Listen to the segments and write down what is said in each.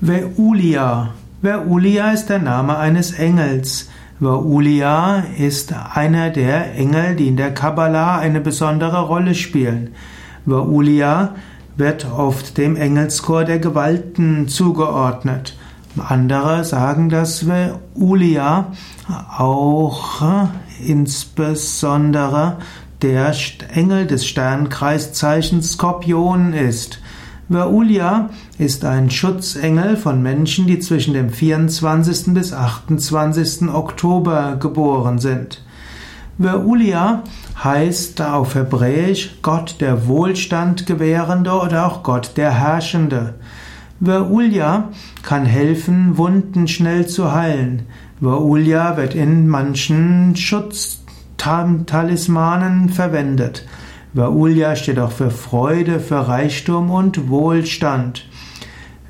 Veulia. Veulia ist der Name eines Engels. Veulia ist einer der Engel, die in der Kabbalah eine besondere Rolle spielen. Veulia wird oft dem Engelschor der Gewalten zugeordnet. Andere sagen, dass Veulia auch insbesondere der Engel des Sternkreiszeichens Skorpion ist. Veulia ist ein Schutzengel von Menschen, die zwischen dem 24. bis 28. Oktober geboren sind. Veulia heißt auf Hebräisch Gott der Wohlstand gewährende oder auch Gott der Herrschende. Veulia kann helfen, Wunden schnell zu heilen. Veulia wird in manchen Schutztalismanen verwendet. Vaulia steht auch für Freude, für Reichtum und Wohlstand.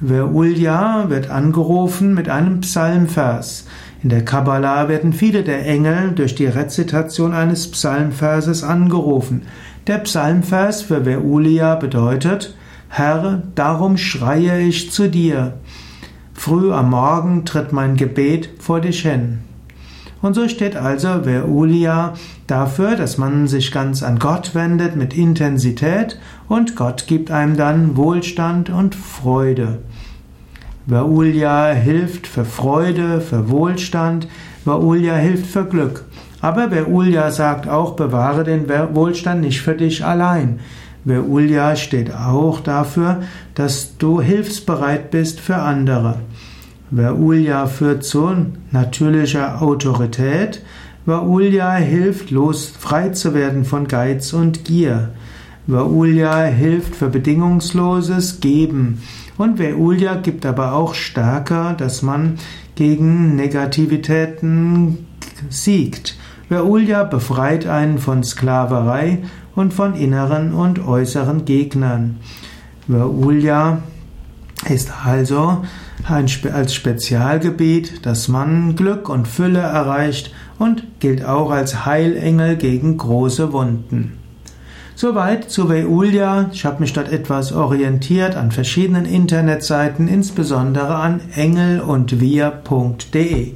Vaulia wird angerufen mit einem Psalmvers. In der Kabbalah werden viele der Engel durch die Rezitation eines Psalmverses angerufen. Der Psalmvers für Veulia bedeutet, Herr, darum schreie ich zu dir. Früh am Morgen tritt mein Gebet vor dich hin. Und so steht also Veulia dafür, dass man sich ganz an Gott wendet mit Intensität und Gott gibt einem dann Wohlstand und Freude. Veulia hilft für Freude, für Wohlstand, Veulia hilft für Glück. Aber Veulia sagt auch, bewahre den Wohlstand nicht für dich allein. Veulia steht auch dafür, dass du hilfsbereit bist für andere. Vaulia führt zu natürlicher Autorität. Vaulia hilft, los frei zu werden von Geiz und Gier. Vaulia hilft für bedingungsloses Geben. Und Vaulia gibt aber auch stärker, dass man gegen Negativitäten siegt. Vaulia befreit einen von Sklaverei und von inneren und äußeren Gegnern. Vaulia ist also ein, als Spezialgebiet, dass man Glück und Fülle erreicht und gilt auch als Heilengel gegen große Wunden. Soweit zu Veulia. Ich habe mich dort etwas orientiert an verschiedenen Internetseiten, insbesondere an engel und wir.de.